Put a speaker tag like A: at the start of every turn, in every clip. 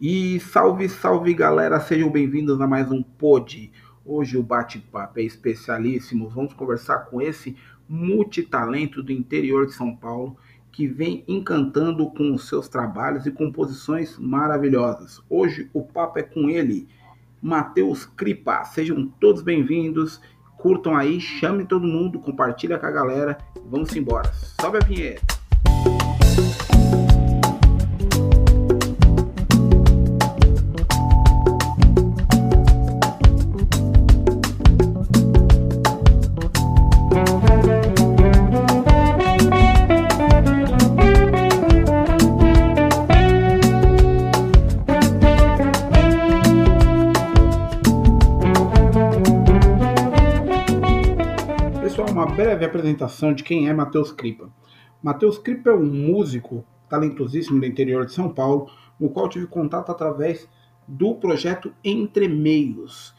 A: E salve, salve galera, sejam bem-vindos a mais um Pod. Hoje o bate-papo é especialíssimo. Vamos conversar com esse multitalento do interior de São Paulo que vem encantando com os seus trabalhos e composições maravilhosas. Hoje o papo é com ele, Matheus Cripa. Sejam todos bem-vindos. Curtam aí, chame todo mundo, compartilha com a galera. Vamos embora. Sobe a vinheta. Apresentação de quem é Matheus Cripa. Matheus Cripa é um músico talentosíssimo do interior de São Paulo, no qual tive contato através do projeto Entre Meios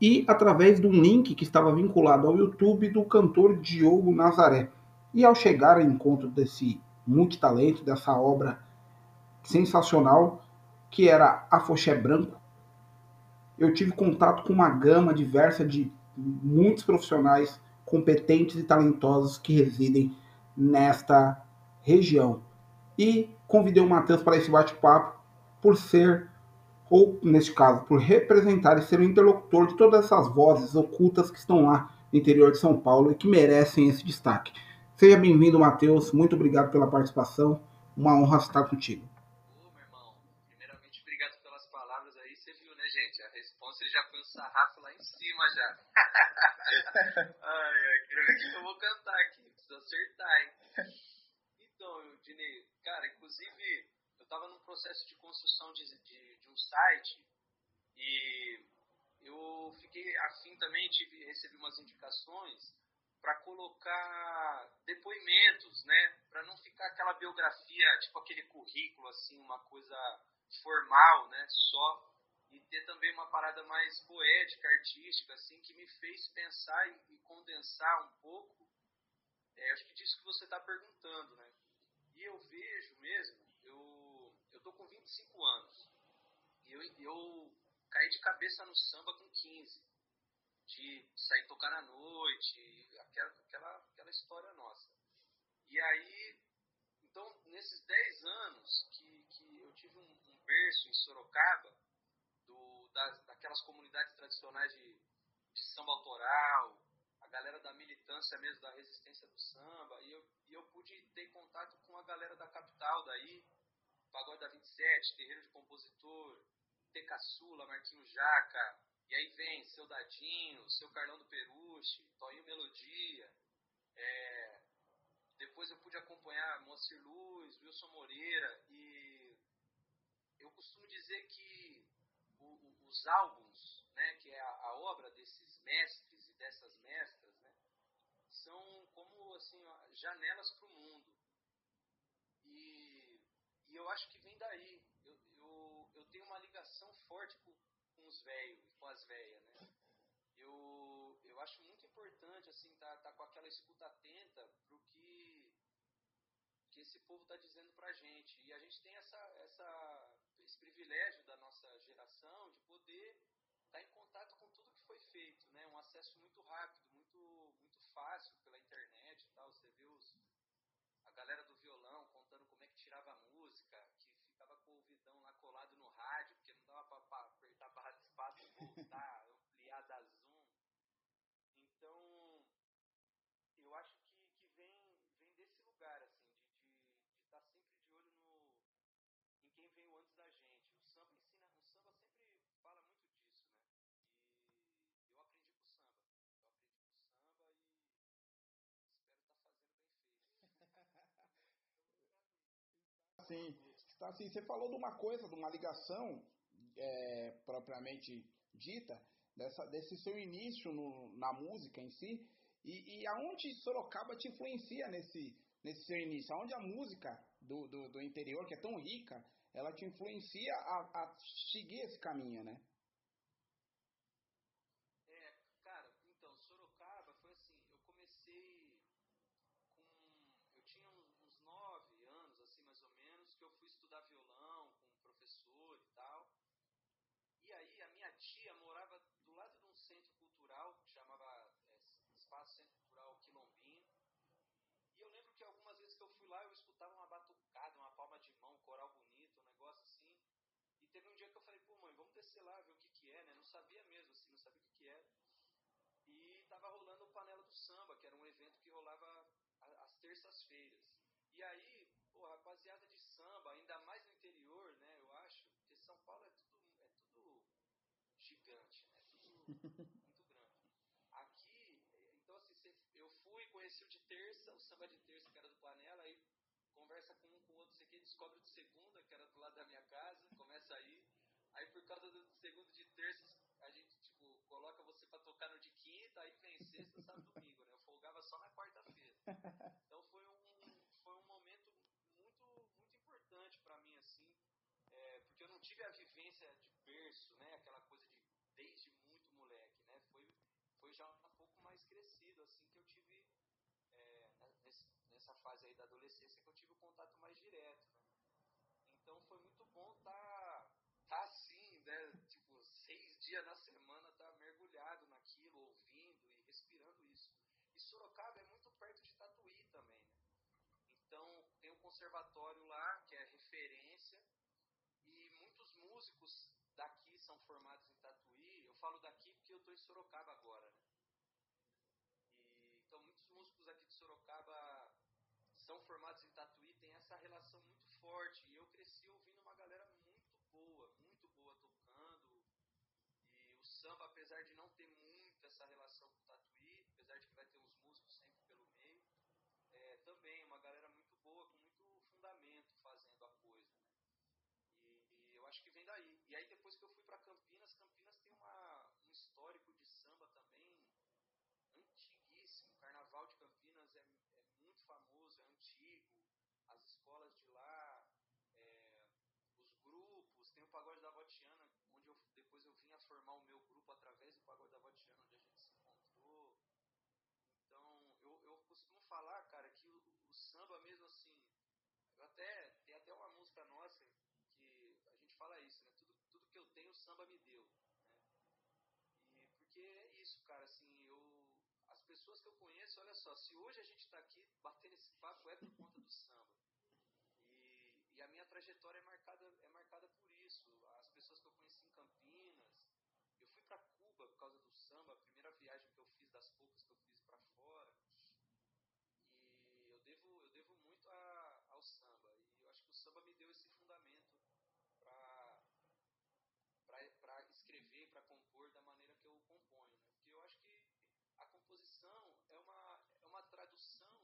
A: e através de um link que estava vinculado ao YouTube do cantor Diogo Nazaré. E ao chegar ao encontro desse multitalento, dessa obra sensacional, que era Afoxé Branco, eu tive contato com uma gama diversa de muitos profissionais competentes e talentosos que residem nesta região. E convidei o Matheus para esse bate-papo por ser, ou neste caso, por representar e ser o interlocutor de todas essas vozes ocultas que estão lá no interior de São Paulo e que merecem esse destaque. Seja bem-vindo, Matheus. Muito obrigado pela participação. Uma honra estar contigo.
B: Meu irmão, primeiramente, obrigado pelas palavras aí. Você viu, né, gente? A resposta já foi um sarrafo lá em cima já. Ai, ai, que eu vou cantar aqui, preciso acertar, hein? Então, Dinei, cara, inclusive, eu estava num processo de construção de, de, de, um site e eu fiquei afim também, tive, recebi umas indicações para colocar depoimentos, né? Para não ficar aquela biografia, tipo aquele currículo, assim, uma coisa formal, né? Só e ter também uma parada mais poética, artística, assim, que me fez pensar e, condensar um pouco. É, acho que disso que você está perguntando, né? E eu vejo mesmo, eu, eu tô com 25 anos, e eu, eu caí de cabeça no samba com 15, de sair tocar na noite, aquela, aquela, aquela história nossa. E aí, então, nesses 10 anos que, que eu tive um, um berço em Sorocaba, das, daquelas comunidades tradicionais de, de samba autoral, a galera da militância mesmo, da resistência do samba, e eu, e eu pude ter contato com a galera da capital daí, Pagode da 27, Terreiro de Compositor, Tecaçula, Marquinho Jaca, e aí vem Seu Dadinho, Seu Carlão do Peruche, Toinho Melodia, é, depois eu pude acompanhar Moacir Luz, Wilson Moreira, e eu costumo dizer que os álbuns, né, que é a, a, obra desses mestres e dessas mestras, né, são como assim janelas para o mundo. E, e eu acho que vem daí. Eu, eu, eu tenho uma ligação forte com, com os velhos com as velhas, né? Eu, eu acho muito importante assim tá, tá com aquela escuta atenta pro que que esse povo está dizendo para a gente. E a gente tem essa, essa, privilégio da nossa geração de poder estar em contato com tudo que foi feito, né? Um acesso muito rápido, muito, muito fácil pela internet e tal. Você vê os, a galera do violão contando como é que tirava a música, que ficava com o ouvidão lá colado no rádio, porque não dava para apertar a barra de espaço e voltar, ampliar da zoom. Então, eu acho que, que vem, vem desse lugar, assim veio antes da gente. O samba ensina, o samba sempre fala muito disso, né? E eu aprendi com o samba. Eu aprendi com o samba e espero estar tá fazendo
A: Sim, está assim. Você falou de uma coisa, de uma ligação é, propriamente dita, dessa, desse seu início no, na música em si, e, e aonde Sorocaba te influencia nesse, nesse seu início? Aonde a música do, do, do interior, que é tão rica, ela te influencia a, a seguir esse caminho, né?
B: É, cara, então, Sorocaba foi assim, eu comecei com, eu tinha uns, uns nove anos, assim, mais ou menos, que eu fui estudar violão com um professor e tal, conhecer lá, ver o que que é, né? Não sabia mesmo, assim, não sabia o que que era. E tava rolando o Panela do Samba, que era um evento que rolava às terças-feiras. E aí, pô, rapaziada de samba, ainda mais no interior, né, eu acho, porque São Paulo é tudo, é tudo gigante, né, tudo muito grande. Aqui, então assim, eu fui, conheci o de terça, o samba de terça, que era do Panela, aí conversa com um com o outro, sei que descobre o de segunda, que era do lado da minha casa, começa aí, aí por causa do segundo de terça, a gente, tipo, coloca você para tocar no de quinta, aí vem sexta, sábado, domingo, né, eu folgava só na quarta-feira. Então foi um, foi um momento muito, muito importante para mim, assim, é, porque eu não tive a vivência de berço, né, aquela coisa de desde muito moleque, né, foi, foi já um pouco mais crescido, assim, que eu tive é, nessa fase aí da adolescência que eu tive o contato mais direto, né? Então foi muito bom estar tá, tá assim, né? Tipo, seis dias na semana tá mergulhado naquilo, ouvindo e respirando isso. E Sorocaba é muito perto de Tatuí também, né? Então tem um conservatório lá que é referência e muitos músicos daqui são formados em Tatuí. Eu falo daqui porque eu estou em Sorocaba agora, né? Então, muitos músicos aqui de Sorocaba são formados em Tatuí, tem essa relação muito forte. E eu cresci ouvindo uma galera muito boa, muito boa tocando. E o samba, apesar de não ter muito essa relação com o Tatuí, apesar de que vai ter uns músicos sempre pelo meio, é, também uma galera muito boa, com muito fundamento fazendo a coisa, né? E, e, eu acho que vem daí. E aí depois que eu fui para Campinas, Campinas tem uma, um histórico de samba também antiguíssimo. O Carnaval de Campinas é, é muito famoso, é antigo. As escolas de lá, é, os grupos, tem o Pagode da Votiana, onde eu, depois eu vim a formar o meu grupo através do Pagode da Votiana, onde a gente se encontrou. Então, eu, eu costumo falar, cara, que o, o samba mesmo assim, eu até, tem até uma música nossa que a gente fala isso, né? Tudo, tudo que eu tenho, o samba me deu porque é isso, cara, assim, eu. As pessoas que eu conheço, olha só, se hoje a gente está aqui batendo esse papo é por conta do samba. E, e, a minha trajetória é marcada, é marcada por isso. As pessoas que eu conheci em Campinas, eu fui para Cuba por causa do samba, a primeira viagem que eu fiz, das poucas que eu fiz para fora. E eu devo, eu devo muito a, ao samba. E eu acho que o samba me deu esse fundamento para para escrever, para compor da maneira que eu componho. Né? Porque eu acho que a composição é uma, é uma tradução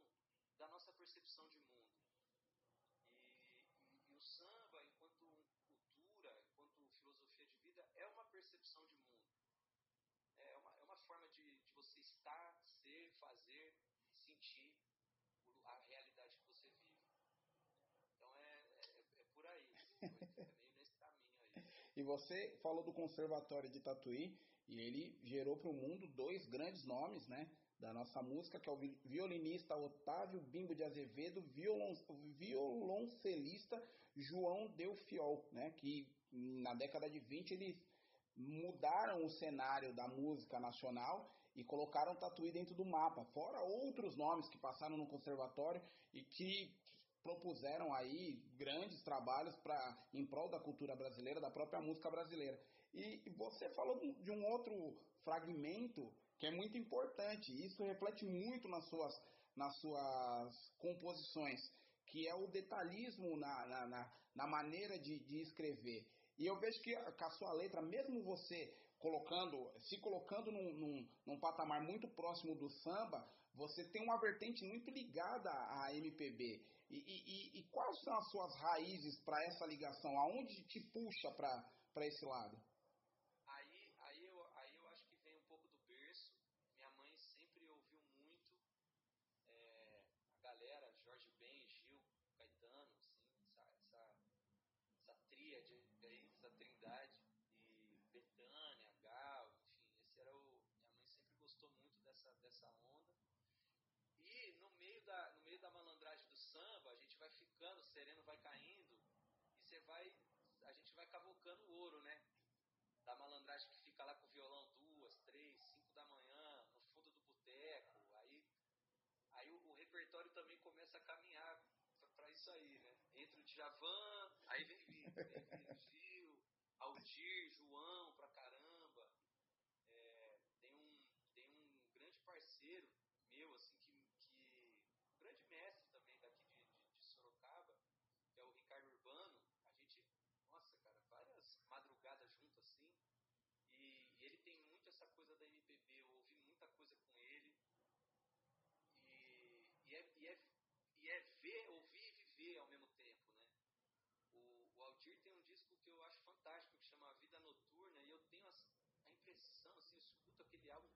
B: da nossa percepção de mundo. E, e, e, o samba, enquanto cultura, enquanto filosofia de vida, é uma percepção de mundo. É uma, é uma forma de, de você estar, ser, fazer, sentir a realidade que você vive. Então é, é, é por aí, é meio nesse caminho aí.
A: E você falou do Conservatório de Tatuí e ele gerou para o mundo dois grandes nomes, né? Da nossa música, que é o violinista Otávio Bimbo de Azevedo, violon, violoncelista João Delfiol, né? Que na década de 20 eles mudaram o cenário da música nacional e colocaram Tatuí dentro do mapa, fora outros nomes que passaram no conservatório e que propuseram aí grandes trabalhos para em prol da cultura brasileira, da própria música brasileira. E você falou de um outro fragmento que é muito importante, isso reflete muito nas suas, nas suas composições, que é o detalhismo na, na, na, na maneira de, de escrever. E eu vejo que com a sua letra, mesmo você colocando, se colocando num, num, num, patamar muito próximo do samba, você tem uma vertente muito ligada à MPB. E, e, e quais são as suas raízes para essa ligação? Aonde te puxa para esse lado?
B: cavocando o ouro, né? Da malandragem que fica lá com o violão duas, três, cinco da manhã, no fundo do boteco. Aí, aí o, o repertório também começa a caminhar para isso aí, né? Entra o Djavan, aí vem, vem, vem Gil, Aldir, João pra caramba. É, tem, um, tem um grande parceiro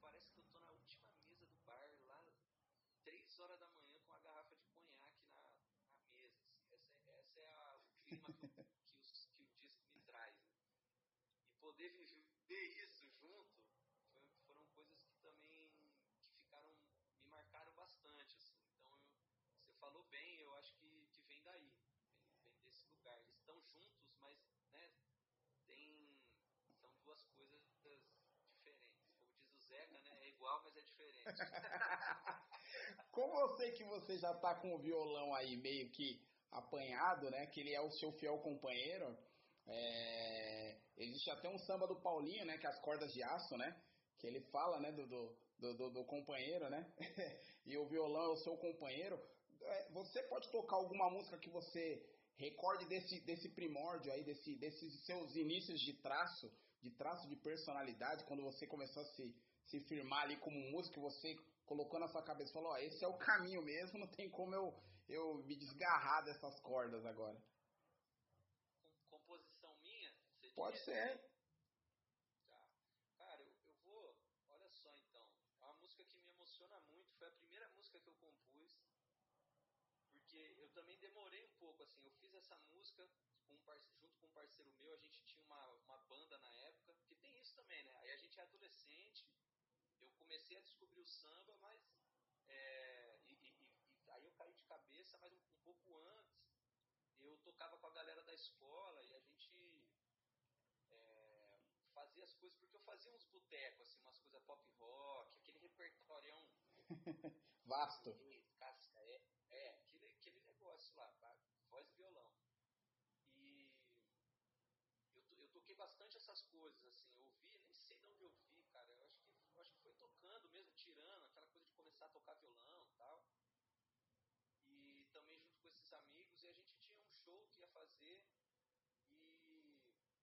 B: parece Zeca, né? É igual, mas é diferente.
A: Como eu sei que você já tá com o violão aí meio que apanhado, né? Que ele é o seu fiel companheiro. É... Existe até um samba do Paulinho, né? Que é as cordas de aço, né? Que ele fala, né? Do, do, do, do companheiro, né? e o violão é o seu companheiro. É, você pode tocar alguma música que você recorde desse, desse primórdio aí, desse, desses seus inícios de traço, de traço de personalidade, quando você começou a se, se firmar ali como músico, você colocou na sua cabeça e falou, ó, esse é o caminho mesmo, não tem como eu, eu me desgarrar dessas cordas agora.
B: Composição minha?
A: Pode ser.
B: Tá. Cara, eu, eu vou, olha só então, uma música que me emociona muito, foi a primeira música que eu compus, porque eu também demorei um pouco, assim, eu fiz essa música um junto com um parceiro meu, a gente tinha uma, uma banda na época, que tem isso também, né? Aí a gente é adolescente, comecei a descobrir o samba, mas é, e, e, e, aí eu caí de cabeça, mas um, um, pouco antes eu tocava com a galera da escola e a gente é, fazia as coisas, porque eu fazia uns botecos, assim, umas coisas pop rock, aquele repertório
A: vasto.
B: Casca, é, é, aquele, aquele negócio lá, voz e violão. E eu, eu toquei bastante essas coisas, assim, eu ouvi, nem sei de onde eu vi, cara. Eu acho que, eu acho que foi tocando mesmo, tirando, aquela coisa de começar a tocar violão e tal. E também junto com esses amigos, e a gente tinha um show que ia fazer e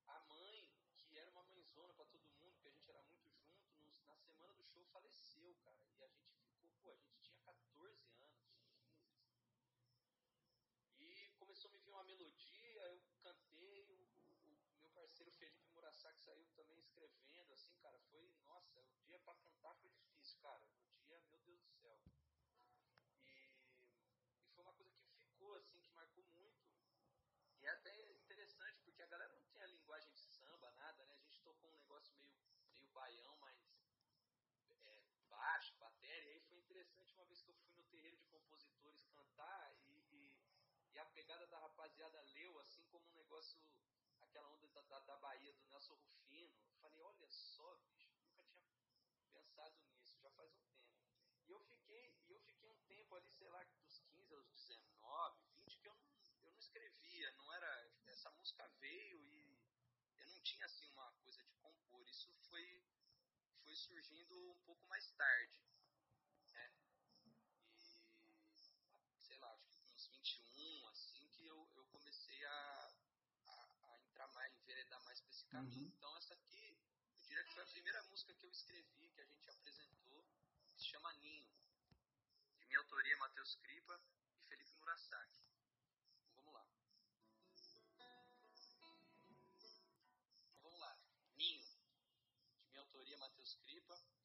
B: a mãe, que era uma mãezona para todo mundo, que a gente era muito junto, na semana do show faleceu, cara. E a gente ficou, pô, a gente tinha 14 anos, 15. E começou a me vir uma melodia, eu cantei, o, o, o meu parceiro Felipe Murasaki saiu também escrevendo, assim, cara, foi, nossa, o dia para cantar foi difícil, cara. O dia, meu Deus do céu. E, e foi uma coisa que ficou, assim, que marcou muito é até interessante, porque a galera não tem a linguagem de samba, nada, né? A gente tocou um negócio meio, meio baião, mas é, baixo, bateria. E aí foi interessante uma vez que eu fui no terreiro de compositores cantar e, e, e a pegada da rapaziada leu, assim como um negócio, aquela onda da, da, da Bahia, do Nelson Rufino. Eu falei, olha só, bicho, nunca tinha pensado nisso, já faz um tempo. E eu fiquei, eu fiquei um tempo ali, sei lá, dos 15 aos 19, 20, que eu não, eu não escrevia, não era. Essa música veio e eu não tinha assim uma coisa de compor. Isso foi, foi surgindo um pouco mais tarde. Né? E sei lá, acho que com uns 21, assim, que eu, eu comecei a, a, a entrar mais, enveredar mais para esse caminho. Uhum. Então essa aqui, eu diria que foi a primeira música que eu escrevi, que a gente apresentou que se chama Ninho, de minha autoria Matheus Cripa e Felipe Murasaki. Autoria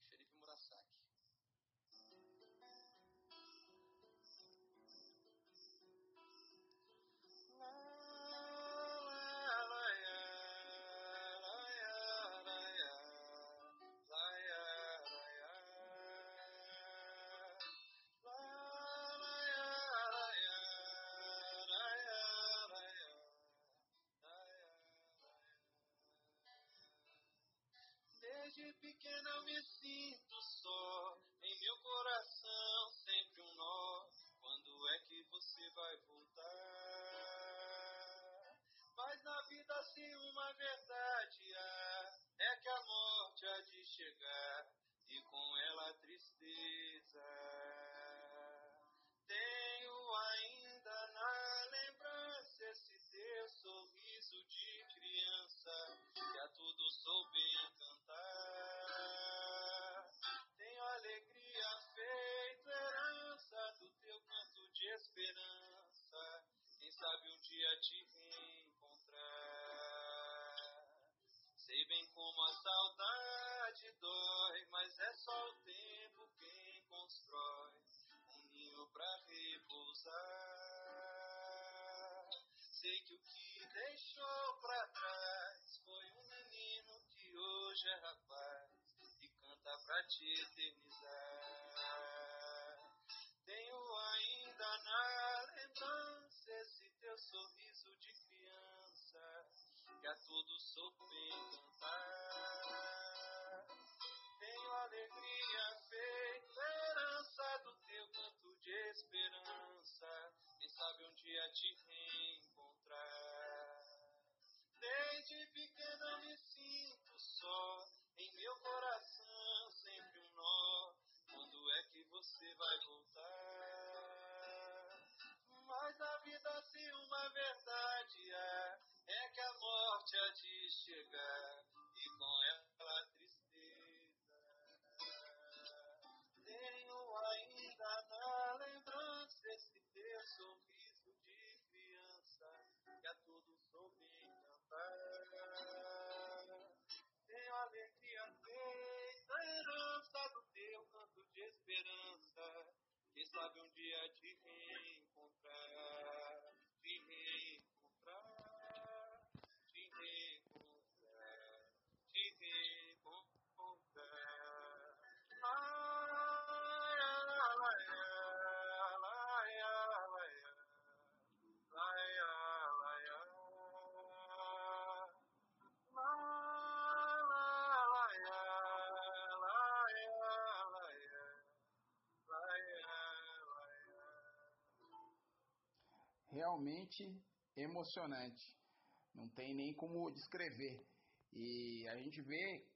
B: should begin on your saudade dói, mas é só o tempo quem constrói um ninho pra repousar. Sei que o que deixou pra trás foi um menino que hoje é rapaz e canta pra te eternizar. Tenho ainda na lembrança esse teu sorriso de criança que a todos soube. Alegria feita herança do teu canto de esperança. Quem sabe um dia te reencontrar. Desde pequena me sinto só, em meu coração sempre um nó. Quando é que você vai voltar? Sabe um dia te reencontrar,
A: Realmente emocionante. Não tem nem como descrever. E a gente vê,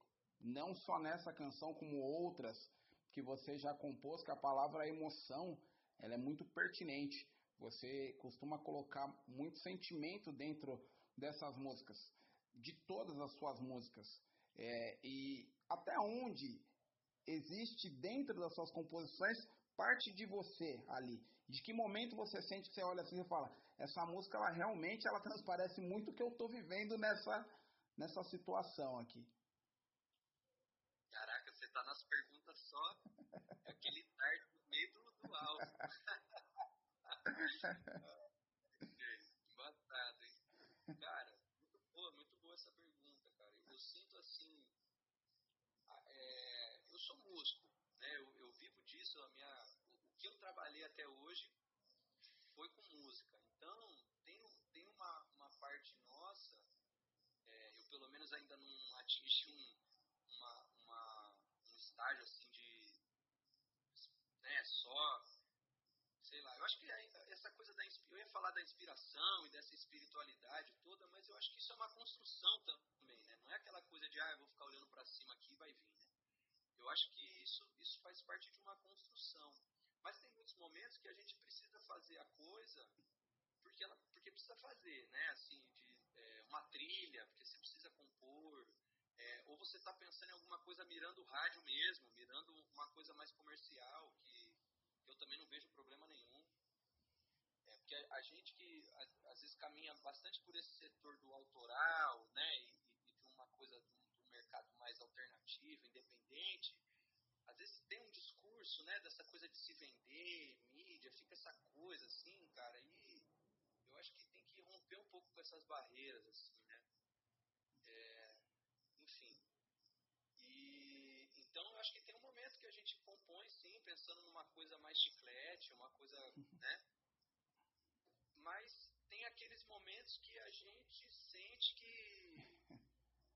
A: não só nessa canção, como outras que você já compôs, que a palavra emoção ela é muito pertinente. Você costuma colocar muito sentimento dentro dessas músicas, de todas as suas músicas. É, e até onde existe dentro das suas composições parte de você ali. De que momento você sente que você olha assim e fala, essa música ela realmente ela transparece muito o que eu estou vivendo nessa nessa situação aqui.
B: Caraca, você tá nas perguntas só aquele tarde no meio do, do alvo. Embatado, hein? Cara, muito boa, muito boa essa pergunta, cara. Eu sinto assim, é, eu sou músico, né? Eu, eu, vivo disso, a minha, o, o, que eu trabalhei até hoje foi com música. Então, tem, tem uma, uma parte nossa, é, eu pelo menos ainda não atingi um, uma, uma, um estágio assim de né, só sei lá, eu acho que essa coisa da eu ia falar da inspiração e dessa espiritualidade toda, mas eu acho que isso é uma construção também, né? Não é aquela coisa de ah, eu vou ficar olhando para cima aqui e vai vir, né? Eu acho que isso isso faz parte de uma construção. Mas tem muitos momentos que a gente precisa fazer a coisa porque ela porque precisa fazer, né? Assim, de é, uma trilha, porque você precisa compor, é, ou você está pensando em alguma coisa mirando o rádio mesmo, mirando uma coisa mais comercial que eu também não vejo problema nenhum. É, porque a, a gente que a, às vezes caminha bastante por esse setor do autoral, né, e, e de uma coisa do, do, mercado mais alternativo, independente, às vezes tem um discurso, né, dessa coisa de se vender, mídia, fica essa coisa assim, cara, e eu acho que tem que romper um pouco com essas barreiras, assim, né. É, enfim, e então eu acho que tem um momento que a gente compõe sim, pensando numa coisa mais chiclete, uma coisa, né? Mas tem aqueles momentos que a gente sente que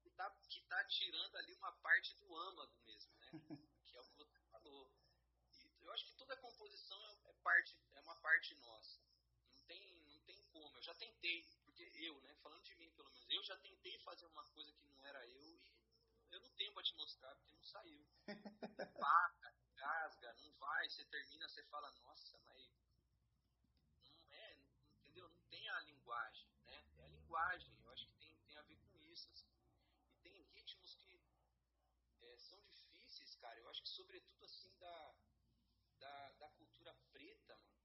B: está que tá tirando ali uma parte do âmago mesmo, né? Que é o que você falou. Eu acho que toda composição é, é parte, é uma parte nossa. Não tem, não tem como. Eu já tentei, porque eu, né? Falando de mim pelo menos, eu já tentei fazer uma coisa que não era eu e eu não tenho para te mostrar porque não saiu. Paca, gasga, não vai, você termina, você fala, nossa, mas não é, entendeu? Não tem a linguagem, né? É a linguagem, eu acho que tem, tem a ver com isso. Assim. E tem ritmos que é, são difíceis, cara. Eu acho que sobretudo assim da, da, da cultura preta, mano,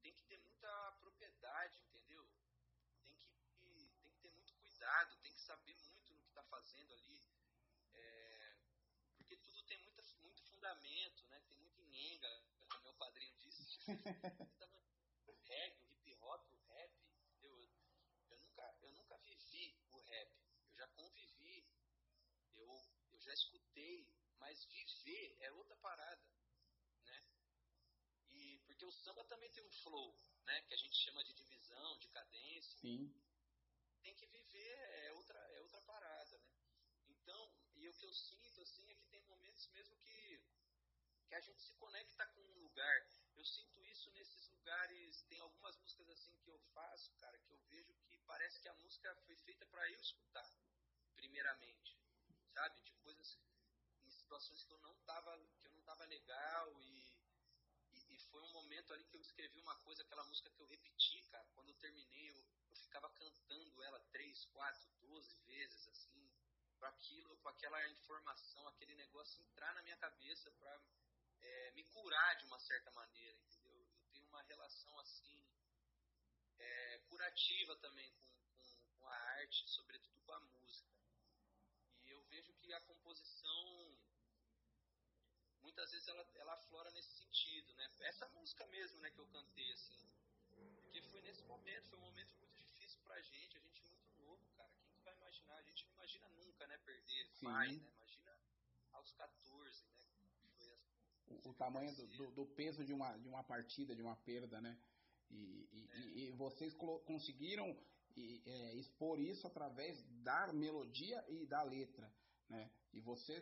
B: tem que ter muita propriedade, entendeu? Tem que, tem que ter muito cuidado, tem que saber muito no que está fazendo ali. É, porque tudo tem muita, muito fundamento, né? Tem muito enhenga, como meu padrinho disse. o reggae, o hip hop, o rap, entendeu? Eu nunca, eu nunca vivi o rap. Eu já convivi, eu, eu já escutei, mas viver é outra parada, porque o samba também tem um flow, né? Que a gente chama de divisão, de cadência.
A: Sim.
B: Tem que viver é outra, é outra parada, né? Então, e o que eu sinto assim é que tem momentos mesmo que que a gente se conecta com um lugar. Eu sinto isso nesses lugares. Tem algumas músicas assim que eu faço, cara, que eu vejo que parece que a música foi feita para eu escutar, primeiramente, sabe? De coisas em situações que eu não tava, que eu não tava legal e foi um momento ali que eu escrevi uma coisa, aquela música que eu repeti, cara. Quando eu terminei, eu, eu ficava cantando ela três, quatro, doze vezes, assim, para aquilo, com aquela informação, aquele negócio entrar na minha cabeça para é, me curar de uma certa maneira, entendeu? Eu tenho uma relação assim é, curativa também com, com, com a arte, sobretudo com a música. E eu vejo que a composição muitas vezes ela, ela aflora nesse sentido, né? Essa música mesmo, né, que eu cantei, assim, porque foi nesse momento, foi um momento muito difícil pra gente, a gente muito novo, cara, quem que vai imaginar? A gente não imagina nunca, né, perder Sim. pai, né? Imagina aos 14, né? Foi
A: assim, o, o tamanho do, do, do, peso de uma, de uma partida, de uma perda, né? E, e, é. e, e vocês conseguiram é, expor isso através da melodia e da letra, né? E você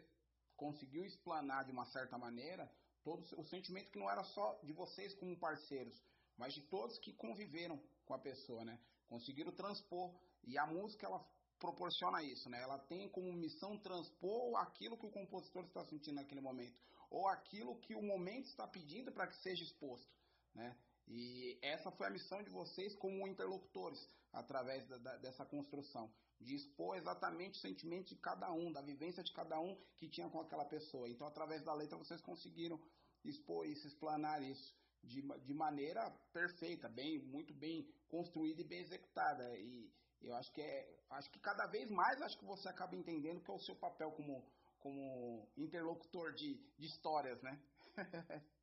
A: conseguiu explanar de uma certa maneira todo o sentimento que não era só de vocês como parceiros, mas de todos que conviveram com a pessoa, né? Conseguiram transpor e a música ela proporciona isso, né? Ela tem como missão transpor aquilo que o compositor está sentindo naquele momento, ou aquilo que o momento está pedindo para que seja exposto, né? E essa foi a missão de vocês como interlocutores, através da, da, dessa construção, de expor exatamente o sentimento de cada um, da vivência de cada um que tinha com aquela pessoa. Então, através da letra, vocês conseguiram expor isso, explanar isso de, de maneira perfeita, bem, muito bem construída e bem executada. E eu acho que é, acho que cada vez mais acho que você acaba entendendo que é o seu papel como, como interlocutor de, de histórias, né?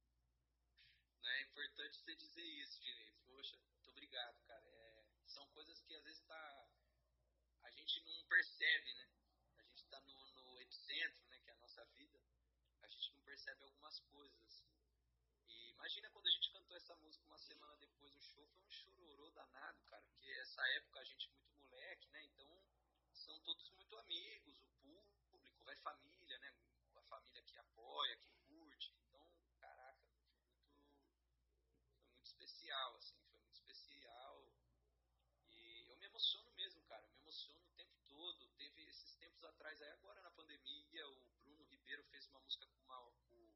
B: É importante você dizer isso, Dinei. Poxa, muito obrigado, cara. É, são coisas que às vezes tá, a gente não percebe, né? A gente está no, no, epicentro, né, que é a nossa vida. A gente não percebe algumas coisas, assim. E imagina quando a gente cantou essa música uma semana depois do show, foi um chororô danado, cara. Porque essa época a gente muito moleque, né? Então são todos muito amigos, o público, vai família, né? A família que apoia, que curte. Então, caraca, muito especial, assim, foi muito especial. E eu me emociono mesmo, cara, eu me emociono o tempo todo. Teve esses tempos atrás, aí agora na pandemia, o Bruno Ribeiro fez uma música com, uma, com,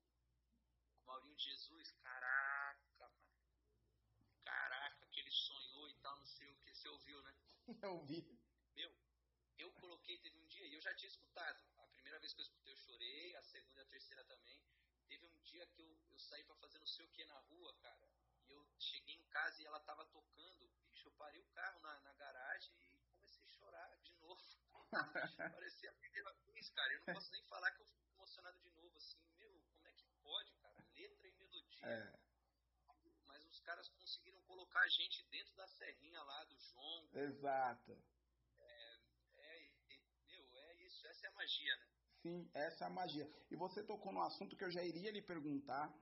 B: com o Maurinho de Jesus. Caraca, mano. Caraca, que ele sonhou e tal, não sei o que. Você ouviu, né?
A: Eu ouvi.
B: Meu, eu coloquei, teve um dia, e eu já tinha escutado. A primeira vez que eu escutei, eu chorei, a segunda e a terceira também. Teve um dia que eu, eu saí para fazer não sei o que na rua, cara eu cheguei em casa e ela tava tocando. Bicho, eu parei o carro na, na garagem e comecei a chorar de novo. Parecia a primeira vez, cara. Eu não posso nem falar que eu fico emocionado de novo, assim. Meu, como é que pode, cara? Letra e melodia. É. Mas os caras conseguiram colocar a gente dentro da serrinha lá do João.
A: Exato.
B: É, é, meu, é isso. Essa é a magia, né?
A: Sim, essa é a magia. E você tocou no assunto que eu já iria lhe perguntar,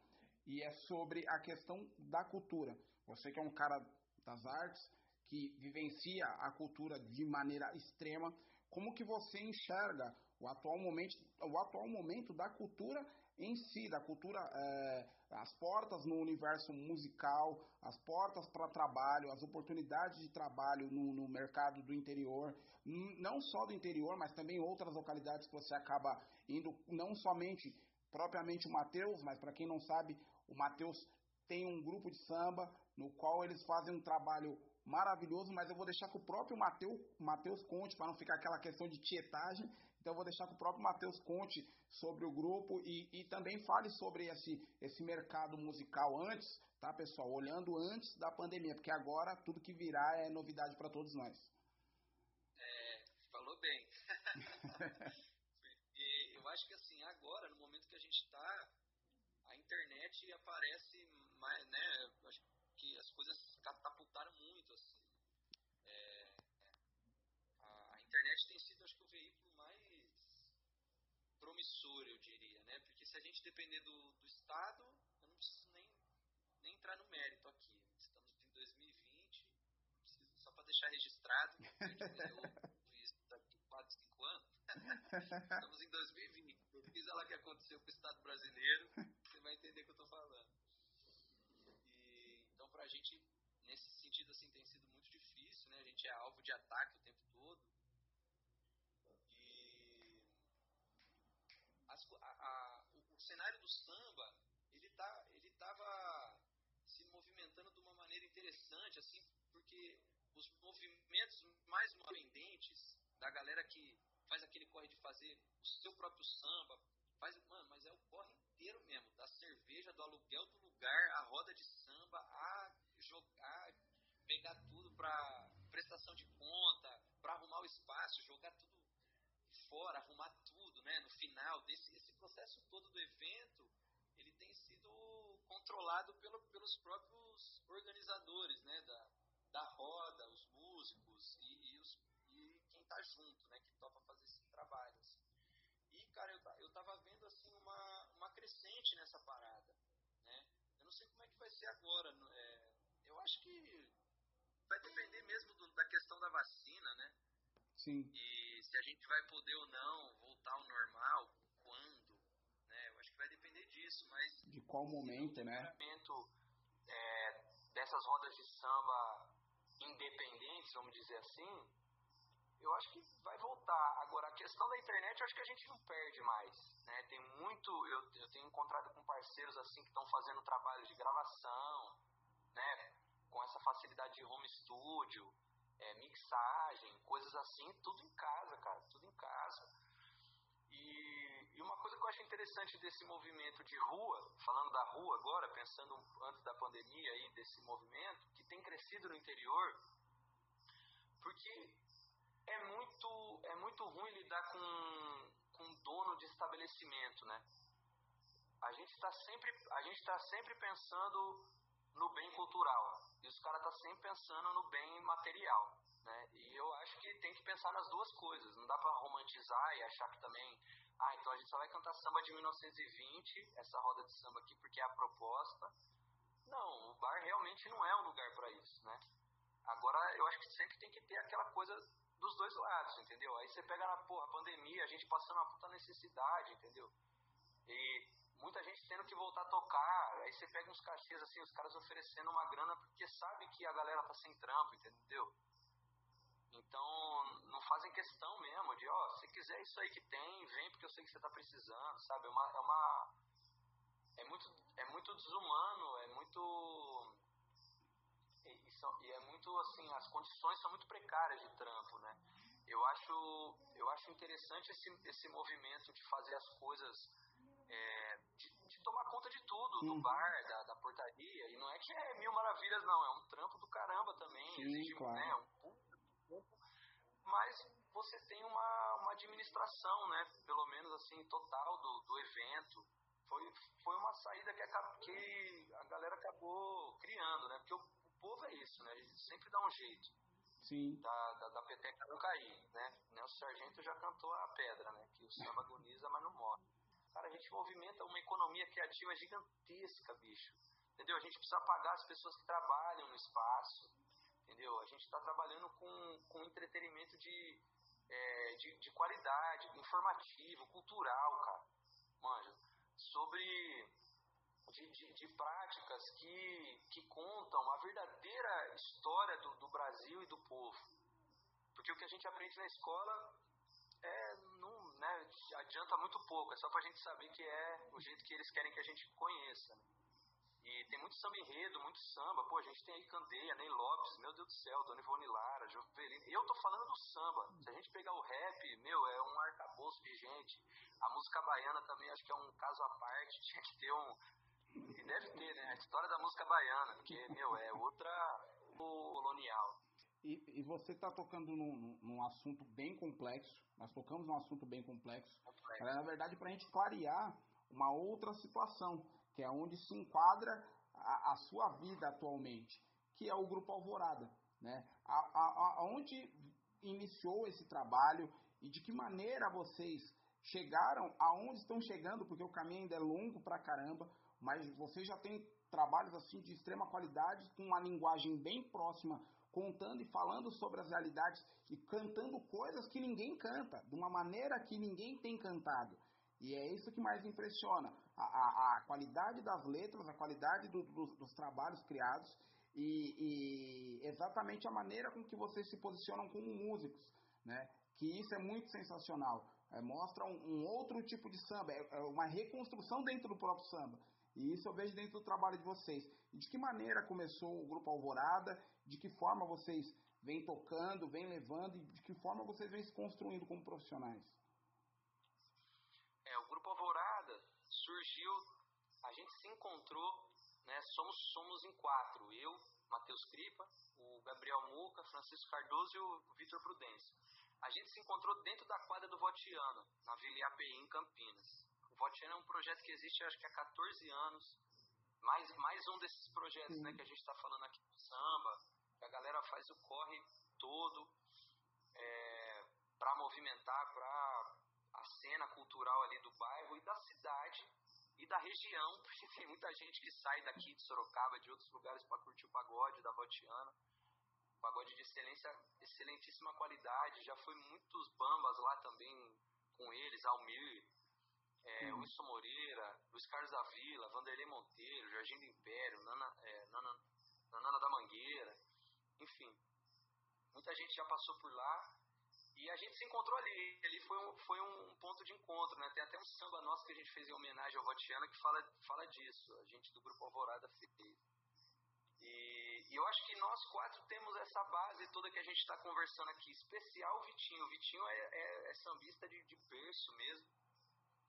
A: e é sobre a questão da cultura. Você que é um cara das artes, que vivencia a cultura de maneira extrema, como que você enxerga o atual momento, o atual momento da cultura em si, da cultura, é, as portas no universo musical, as portas para trabalho, as oportunidades de trabalho no, no, mercado do interior, não só do interior, mas também outras localidades que você acaba indo, não somente propriamente o Mateus, mas para quem não sabe, o Mateus tem um grupo de samba no qual eles fazem um trabalho maravilhoso, mas eu vou deixar que o próprio Mateus, Mateus conte, para não ficar aquela questão de tietagem, então eu vou deixar que o próprio Mateus conte sobre o grupo e, e também fale sobre esse, esse mercado musical antes, tá pessoal? Olhando antes da pandemia, porque agora tudo que virá é novidade para todos nós.
B: É, falou bem. eu acho que assim, agora, no momento que a gente está, a internet aparece mais, né? Acho que as coisas catapultaram muito, assim. É, a internet tem sido, acho que, o veículo mais promissor, eu diria, né? Porque se a gente depender do, do Estado, eu não preciso nem, nem entrar no mérito aqui. Estamos em 2020, preciso, só para deixar registrado, eu fiz daqui 4, 5 anos. Estamos em 2020. Pesquisa lá o que aconteceu com o Estado brasileiro, você vai entender o que eu estou falando. E, então, para a gente nesse sentido assim tem sido muito difícil, né? A gente é alvo de ataque o tempo todo. E as, a, a, o, o, cenário do samba, ele tá ele tava se movimentando de uma maneira interessante assim, porque os movimentos mais independentes da galera que faz aquele corre de fazer o seu próprio samba, faz, mano, mas é o corre inteiro mesmo, da cerveja, do aluguel do lugar, a roda de samba, a jogar, pegar tudo para prestação de conta, para arrumar o espaço, jogar tudo fora, arrumar né? No final desse esse processo todo do evento, ele tem sido controlado pelo, pelos próprios organizadores, né? Da, da roda, os músicos e, e, os, e quem tá junto, né? Que topa fazer esses trabalhos. E, cara, eu, eu tava vendo, assim, uma, uma crescente nessa parada, né? Eu não sei como é que vai ser agora, é, eu acho que vai depender mesmo do, da questão da vacina, né?
A: Sim.
B: E se a gente vai poder ou não voltar ao normal, quando, né? Eu acho que vai depender disso, mas...
A: De qual momento, né?
B: Momento é, dessas rodas de samba independentes, vamos dizer assim, eu acho que vai voltar. Agora, a questão da internet, eu acho que a gente não perde mais, né? Tem muito, eu, eu tenho encontrado com parceiros assim que estão fazendo trabalho de gravação, né? Com essa facilidade de home studio, é, mixagem, coisas assim, tudo em casa, cara, tudo em casa. E, e, uma coisa que eu acho interessante desse movimento de rua, falando da rua agora, pensando antes da pandemia aí, desse movimento, que tem crescido no interior, porque é muito, é muito ruim lidar com, com dono de estabelecimento, né? A gente está sempre, a gente tá sempre pensando no bem cultural. E os caras tá sempre pensando no bem material. Né? E eu acho que tem que pensar nas duas coisas. Não dá para romantizar e achar que também. Ah, então a gente só vai cantar samba de 1920, essa roda de samba aqui, porque é a proposta. Não, o bar realmente não é um lugar para isso, né? Agora, eu acho que sempre tem que ter aquela coisa dos dois lados, entendeu? Aí você pega na porra, pandemia, a gente passando uma puta necessidade, entendeu? E muita gente tendo que voltar a tocar. Aí você pega uns cachês assim, os caras oferecendo uma grana porque sabe que a galera tá sem trampo, entendeu? Então, não fazem questão mesmo de, ó, se quiser isso aí que tem, vem porque eu sei que você tá precisando, sabe? É uma. É, uma, é, muito, é muito desumano, é muito. E, são, e é muito assim, as condições são muito precárias de trampo, né? Eu acho, eu acho interessante esse, esse movimento de fazer as coisas é, de, de, tomar conta de tudo, do uhum. bar, da, da, portaria. E não é que é mil maravilhas, não. É um trampo do caramba também.
A: Sim, exige, claro.
B: né, Mas você tem uma, uma administração, né? Pelo menos assim, total do, do evento. Foi, foi uma saída que, acabou, que a galera acabou criando, né? Porque o, o povo é isso, né? A gente sempre dá um jeito.
A: Sim.
B: Da, da, da peteca não cair, né? O Sargento já cantou a pedra, né? Que o samba agoniza, mas não morre. Cara, a gente movimenta uma economia criativa gigantesca, bicho. Entendeu? A gente precisa pagar as pessoas que trabalham no espaço. Entendeu? A gente está trabalhando com, com entretenimento de, é, de, de, qualidade, informativo, cultural, cara. Manja. sobre de, de, de, práticas que, que contam a verdadeira história do, do Brasil e do povo. Porque o que a gente aprende na escola é, não né, adianta muito pouco, é só pra gente saber que é o jeito que eles querem que a gente conheça. E tem muito samba enredo, muito samba. Pô, a gente tem aí Candeia, Ney Lopes, meu Deus do céu, Dona Ivone Lara, Jovelino. Eu tô falando do samba. Se a gente pegar o rap, meu, é um arcabouço de gente. A música baiana também acho que é um caso à parte. Tinha que ter um. E deve ter, né? A história da música baiana, porque, meu, é outra colonial.
A: E, e você está tocando num, num, assunto bem complexo. Nós tocamos num assunto bem complexo. complexo. na verdade, para a gente clarear uma outra situação, que é onde se enquadra a, a sua vida atualmente, que é o Grupo Alvorada. Né? A, a, aonde iniciou esse trabalho e de que maneira vocês chegaram aonde estão chegando, porque o caminho ainda é longo pra caramba, mas vocês já têm trabalhos assim de extrema qualidade, com uma linguagem bem próxima contando e falando sobre as realidades e cantando coisas que ninguém canta, de uma maneira que ninguém tem cantado. E é isso que mais impressiona, a, a, qualidade das letras, a qualidade do, do, dos trabalhos criados e, e, exatamente a maneira com que vocês se posicionam como músicos, né? Que isso é muito sensacional. É, mostra um, um, outro tipo de samba, é, é uma reconstrução dentro do próprio samba. E isso eu vejo dentro do trabalho de vocês. De que maneira começou o Grupo Alvorada? De que forma vocês vêm tocando, vêm levando e de que forma vocês vêm se construindo como profissionais?
B: É, o Grupo surgiu, a gente se encontrou, né, somos, somos em quatro, eu, Matheus Cripa, o Gabriel Muca, Francisco Cardoso e o Vitor Prudêncio. A gente se encontrou dentro da quadra do Votiano, na Vila API, em Campinas. O Votiana é um projeto que existe acho que há 14 anos. Mais, mais um desses projetos né, que a gente está falando aqui do samba, que a galera faz o corre todo é, para movimentar para a cena cultural ali do bairro e da cidade e da região, porque tem muita gente que sai daqui de Sorocaba, de outros lugares para curtir o pagode da Votiana. Pagode de excelência, excelentíssima qualidade. Já foi muitos bambas lá também com eles, Almir, é, hum. Wilson Moreira, Luiz Carlos da Vila, Vanderlei Monteiro, Jardim do Império, Nana, é, Nana, Nana da Mangueira, enfim. Muita gente já passou por lá e a gente se encontrou ali. Ali foi um, foi um ponto de encontro, né? Tem até um samba nosso que a gente fez em homenagem ao Rotiana que fala, fala disso, a gente do Grupo Alvorada fez. E, e, eu acho que nós quatro temos essa base toda que a gente está conversando aqui, especial o Vitinho. O Vitinho é, é, é sambista de, de berço mesmo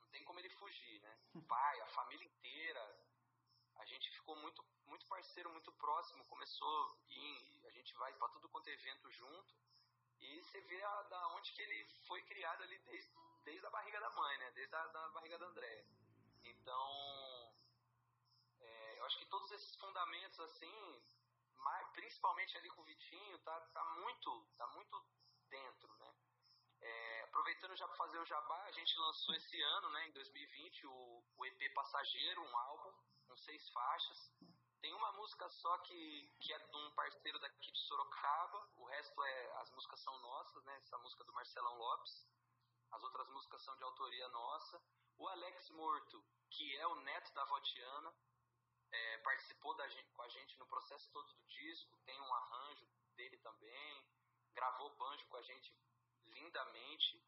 B: não tem como ele fugir, né? O pai, a família inteira, a gente ficou muito, muito parceiro, muito próximo, começou e a gente vai para tudo quanto é evento junto. E você vê a, da onde que ele foi criado ali desde, desde a barriga da mãe, né? Desde a da barriga da André. Então, é, eu acho que todos esses fundamentos, assim, mais, principalmente ali com o Vitinho, tá, tá muito, tá muito dentro, né? É, aproveitando já para fazer o jabá, a gente lançou esse ano, né, em 2020, o, o EP Passageiro, um álbum com seis faixas. Tem uma música só que, que é de um parceiro daqui de Sorocaba, o resto é as músicas são nossas, né? Essa música do Marcelão Lopes. As outras músicas são de autoria nossa. O Alex Morto, que é o neto da Votiana, é, participou da gente, com a gente no processo todo do disco, tem um arranjo dele também, gravou banjo com a gente lindamente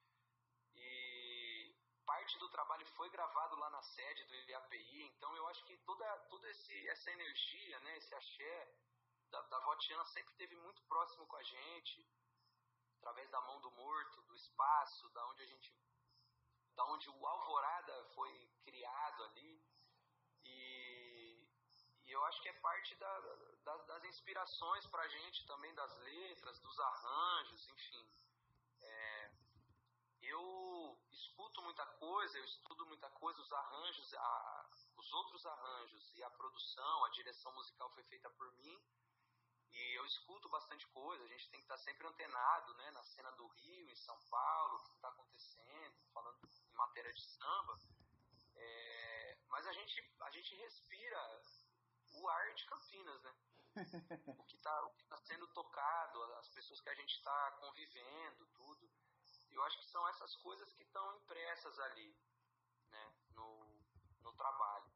B: e parte do trabalho foi gravado lá na sede do IAPI, então eu acho que toda, toda esse, essa energia, né, esse axé da, da Votiana sempre esteve muito próximo com a gente, através da mão do morto, do espaço, da onde a gente, da onde o Alvorada foi criado ali, e, e eu acho que é parte da, da, das inspirações para a gente também, das letras, dos arranjos, enfim. Eu escuto muita coisa, eu estudo muita coisa, os arranjos, a, os outros arranjos e a produção, a direção musical foi feita por mim e eu escuto bastante coisa, a gente tem que estar sempre antenado né, na cena do Rio, em São Paulo, o que está acontecendo, falando em matéria de samba, é, mas a gente, a gente respira o ar de Campinas, né? o que está tá sendo tocado, as pessoas que a gente está convivendo, tudo. Eu acho que são essas coisas que estão impressas ali, né? No, no trabalho.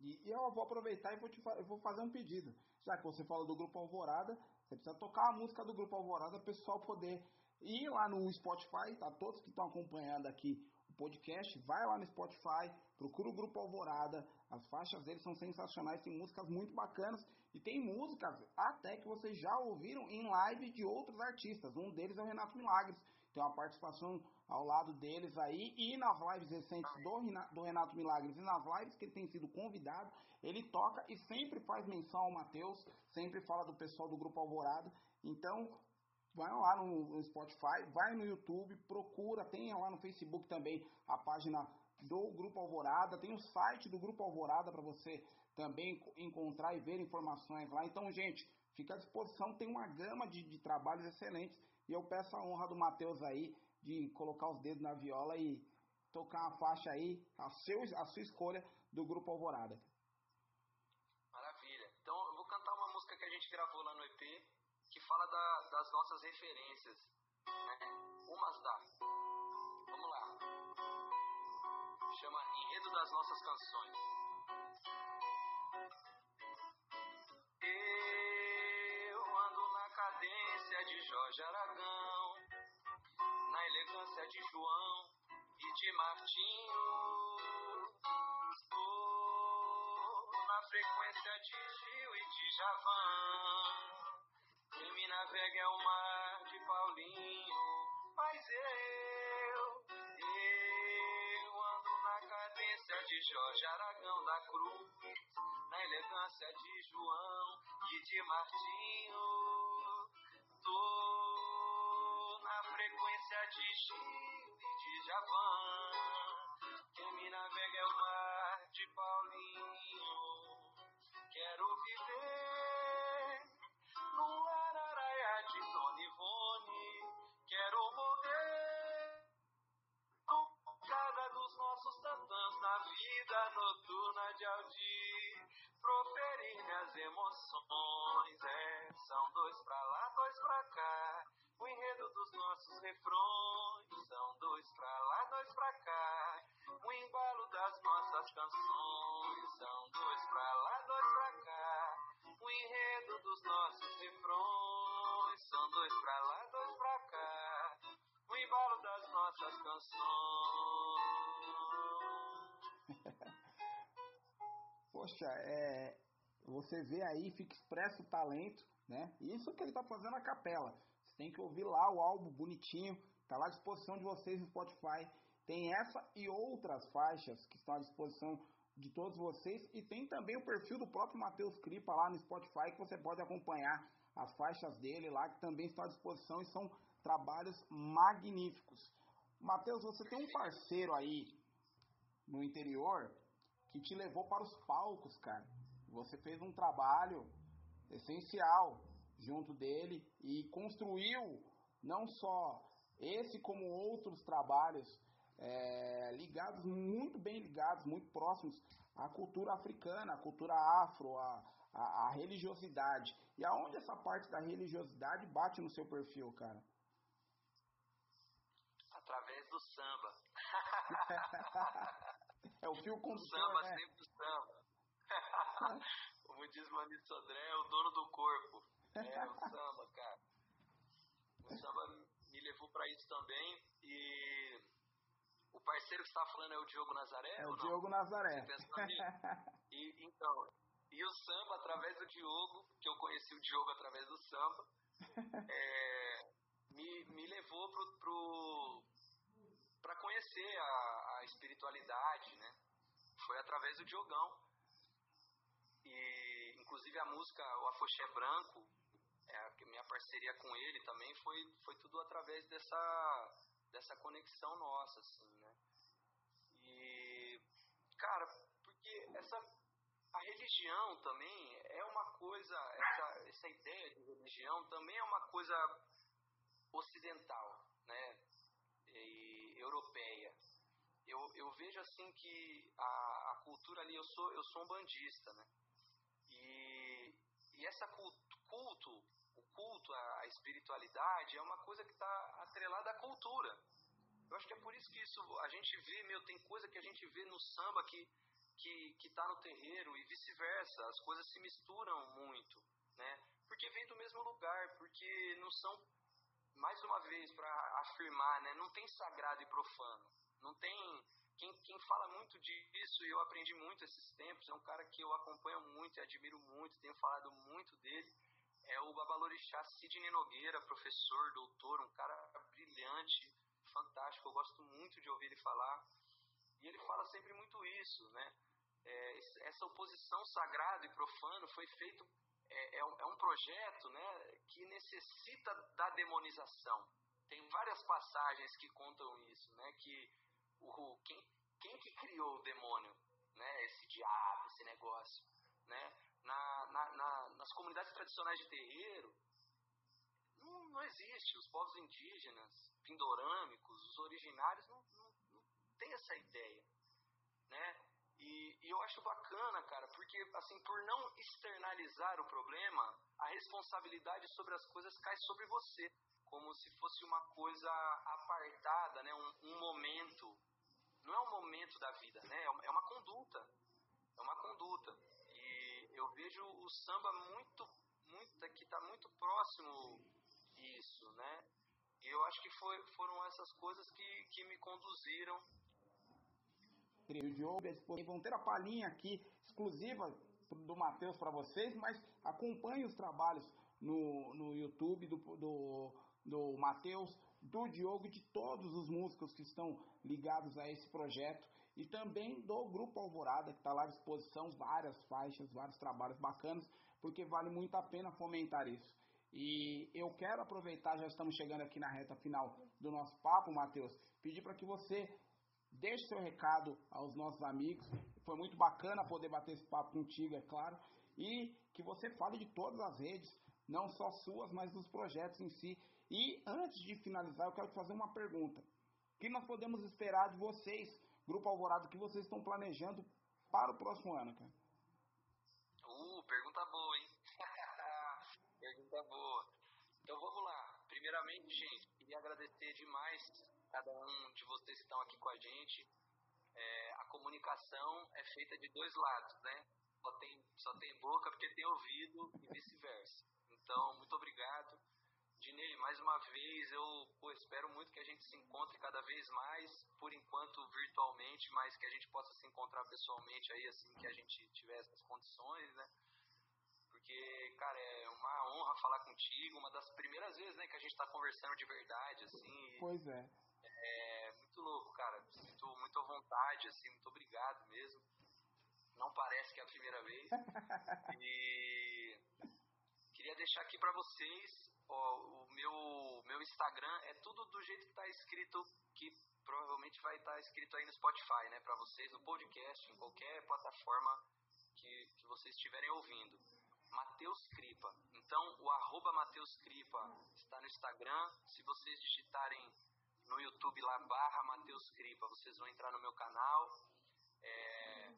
A: E, e, eu vou aproveitar e vou, te, eu vou fazer um pedido. Já que você falou do Grupo Alvorada, você precisa tocar a música do Grupo Alvorada para o pessoal poder ir lá no Spotify, tá? Todos que estão acompanhando aqui o podcast, vai lá no Spotify, procura o Grupo Alvorada, as faixas deles são sensacionais, tem músicas muito bacanas e tem músicas até que vocês já ouviram em live de outros artistas. Um deles é o Renato Milagres, tem uma participação ao lado deles aí e nas lives recentes do, Renato Milagres e nas lives que ele tem sido convidado, ele toca e sempre faz menção ao Matheus, sempre fala do pessoal do Grupo Alvorada. Então, Vai lá no Spotify, vai no YouTube, procura, tem lá no Facebook também a página do Grupo Alvorada, tem o site do Grupo Alvorada para você também encontrar e ver informações lá. Então, gente, fica à disposição, tem uma gama de, de trabalhos excelentes e eu peço a honra do Matheus aí de colocar os dedos na viola e tocar uma faixa aí, a, seu, a sua escolha do Grupo Alvorada.
B: Maravilha. Então eu vou cantar uma música que a gente gravou lá no EP, que fala da, das nossas referências. Né? Umas da. Vamos lá. Chama Enredo das Nossas Canções. Cadência de Jorge Aragão, na elegância de João e de Martinho. Estou na frequência de Gil e de Javan quem me navega é o mar de Paulinho, mas eu, eu ando na cadência de Jorge Aragão da Cruz, na elegância de João e de Martinho. Frequência de Chico e de Javan.
A: Poxa, é, você vê aí, fica expresso o talento, né? Isso que ele tá fazendo a capela. Você tem que ouvir lá o álbum bonitinho, tá lá à disposição de vocês no Spotify. Tem essa e outras faixas que estão à disposição de todos vocês. E tem também o perfil do próprio Matheus Cripa lá no Spotify, que você pode acompanhar as faixas dele lá, que também estão à disposição e são trabalhos magníficos. Matheus, você tem um parceiro aí no interior que te levou para os palcos, cara. Você fez um trabalho essencial junto dele e construiu não só esse como outros trabalhos é, ligados, muito bem ligados, muito próximos à cultura africana, à cultura afro, à, à, à religiosidade. E aonde essa parte da religiosidade bate no seu perfil, cara?
B: Através do samba.
A: é o fio condutor,
B: o samba
A: né?
B: sempre o samba. Como diz Mani Sodré, é o dono do corpo. É o samba, cara. O samba me levou para isso também e o parceiro que está falando é o Diogo Nazaré?
A: É o Diogo Nazaré.
B: e, então, e o samba, através do Diogo, que eu conheci o Diogo através do samba, é, me, me levou pro, pro, para conhecer a, a espiritualidade, né? Foi através do Diogão. E, inclusive, a música O Afoxé Branco, é, a minha parceria com ele também foi, foi tudo através dessa, dessa conexão nossa, assim, né? E, cara, porque essa, a religião também é uma coisa, essa, essa ideia de religião também é uma coisa ocidental, né? Europeia. Eu, eu vejo assim que a, a cultura ali, eu sou, eu sou um bandista, né? E, e essa culto, o culto à espiritualidade é uma coisa que está atrelada à cultura. Eu acho que é por isso que isso a gente vê, meu, tem coisa que a gente vê no samba que que que tá no terreiro e vice-versa, as coisas se misturam muito, né? Porque vem do mesmo lugar, porque não são mais uma vez para afirmar, né, não tem sagrado e profano. Não tem quem, quem fala muito disso e eu aprendi muito esses tempos, é um cara que eu acompanho muito e admiro muito, tenho falado muito dele, é o Babalorixá Sidney Nogueira, professor, doutor, um cara brilhante, fantástico, eu gosto muito de ouvir ele falar. E ele fala sempre muito isso, né? É, essa oposição sagrado e profano foi feito é, é, um, é um projeto, né, que necessita da demonização. Tem várias passagens que contam isso, né? Que o, quem, quem que criou o demônio, né? Esse diabo, esse negócio, né? Na, na, na, nas comunidades tradicionais de terreiro, não, não existe. Os povos indígenas, pindorâmicos, os originários, não, não, não tem essa ideia, né? E, e, eu acho bacana, cara, porque assim, por não externalizar o problema, a responsabilidade sobre as coisas cai sobre você, como se fosse uma coisa apartada, né? Um, um momento. Não é um momento da vida, né? É uma, é uma conduta. É uma conduta. E eu vejo o samba muito, muito, que está muito próximo disso, né? E eu acho que foi, foram essas coisas que, que me conduziram
A: o Diogo vão ter a palhinha aqui exclusiva do Matheus para vocês, mas acompanhe os trabalhos no, no YouTube do, do, do Matheus, do Diogo e de todos os músicos que estão ligados a esse projeto e também do Grupo Alvorada, que está lá à disposição, várias faixas, vários trabalhos bacanas, porque vale muito a pena fomentar isso. E eu quero aproveitar, já estamos chegando aqui na reta final do nosso papo, Matheus, pedir para que você Deixe seu recado aos nossos amigos. Foi muito bacana poder bater esse papo contigo, é claro. E que você fale de todas as redes, não só suas, mas dos projetos em si. E antes de finalizar, eu quero te fazer uma pergunta. O que nós podemos esperar de vocês, Grupo Alvorado, que vocês estão planejando para o próximo ano, cara?
B: Uh, pergunta boa, hein? pergunta boa. Então vamos lá. Primeiramente, gente, queria agradecer demais cada um de vocês que estão aqui com a gente. É, a comunicação é feita de dois lados, né? Só tem, só tem boca porque tem ouvido e vice-versa. Então, muito obrigado. Dinei, mais uma vez, eu pô, espero muito que a gente se encontre cada vez mais, por enquanto virtualmente, mas que a gente possa se encontrar pessoalmente aí, assim que a gente tiver essas condições, né? Porque, cara, é uma honra falar contigo, uma das primeiras vezes, né, que a gente está conversando de verdade, assim.
A: Pois é.
B: É muito louco, cara. Sinto muito à vontade, assim, muito obrigado mesmo. Não parece que é a primeira vez. E queria deixar aqui para vocês ó, o meu, meu Instagram é tudo do jeito que tá escrito, que provavelmente vai estar tá escrito aí no Spotify, né, para vocês, no podcast, em qualquer plataforma que, que vocês estiverem ouvindo. Mateus Cripa. Então, o arroba Mateus Cripa está no Instagram. Se vocês digitarem no YouTube lá, barra Mateus Cripa, vocês vão entrar no meu canal. É,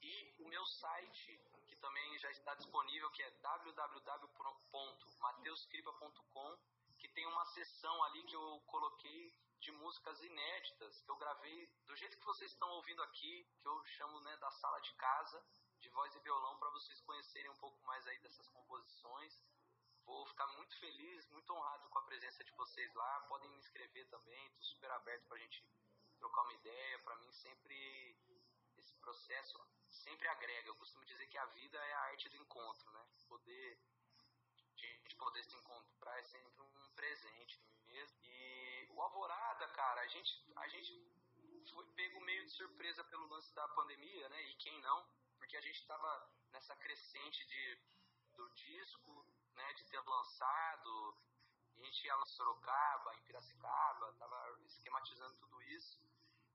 B: e o meu site, que também já está disponível, que é www.mateuscripa.com, que tem uma seção ali que eu coloquei de músicas inéditas, que eu gravei do jeito que vocês estão ouvindo aqui, que eu chamo né, da sala de casa, de voz e violão, para vocês conhecerem um pouco mais aí dessas composições. Vou ficar muito feliz, muito honrado com a presença de vocês lá. Podem me inscrever também, estou super aberto para a gente trocar uma ideia. Para mim, sempre esse processo sempre agrega. Eu costumo dizer que a vida é a arte do encontro, né? Poder de poder se encontrar é sempre um presente mesmo. E o Alvorada, cara, a gente, a gente foi pego meio de surpresa pelo lance da pandemia, né? E quem não? Porque a gente estava nessa crescente de do disco, né, de ter lançado, a gente ia lá em Sorocaba, em Piracicaba, tava esquematizando tudo isso,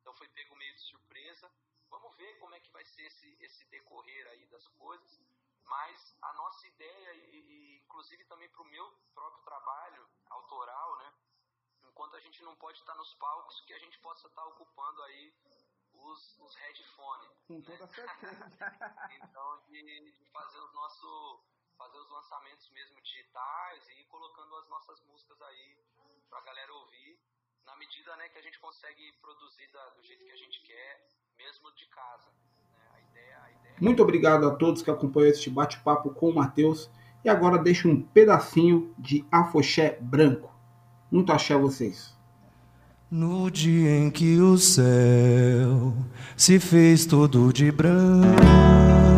B: então foi pego meio de surpresa. Vamos ver como é que vai ser esse, esse decorrer aí das coisas, mas a nossa ideia, e, e inclusive também para o meu próprio trabalho autoral, né, enquanto a gente não pode estar nos palcos, que a gente possa estar ocupando aí os, os headphones.
A: Com toda né? certeza.
B: então, de, de fazer o nosso fazer os lançamentos mesmo digitais e ir colocando as nossas músicas aí pra galera ouvir. na medida né, que a gente consegue produzir da, do jeito que a gente quer, mesmo de casa. Né? A ideia, a ideia... É
C: Muito obrigado a todos que acompanham este bate-papo com o Matheus. E agora deixo um pedacinho de afoxé branco. Muito axé vocês.
D: No dia em que o céu se fez todo de branco,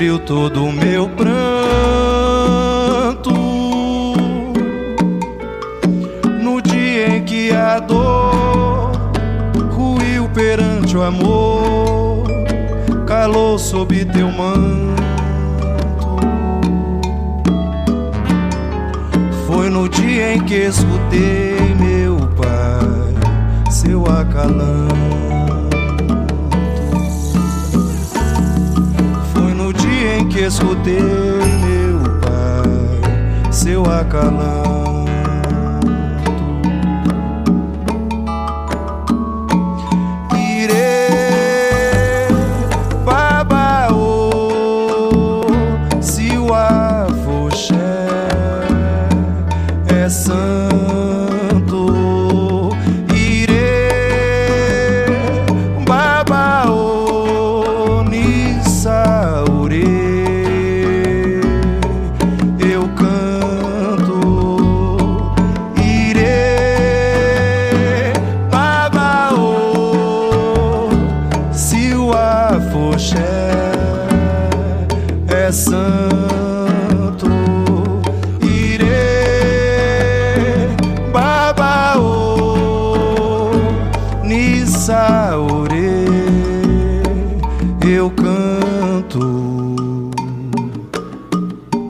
D: cobriu todo o meu pranto, no dia em que a dor ruiu perante o amor, calou sob teu manto. Foi no dia em que escutei meu pai, seu acalanto. Escutei meu pai, seu acalanto.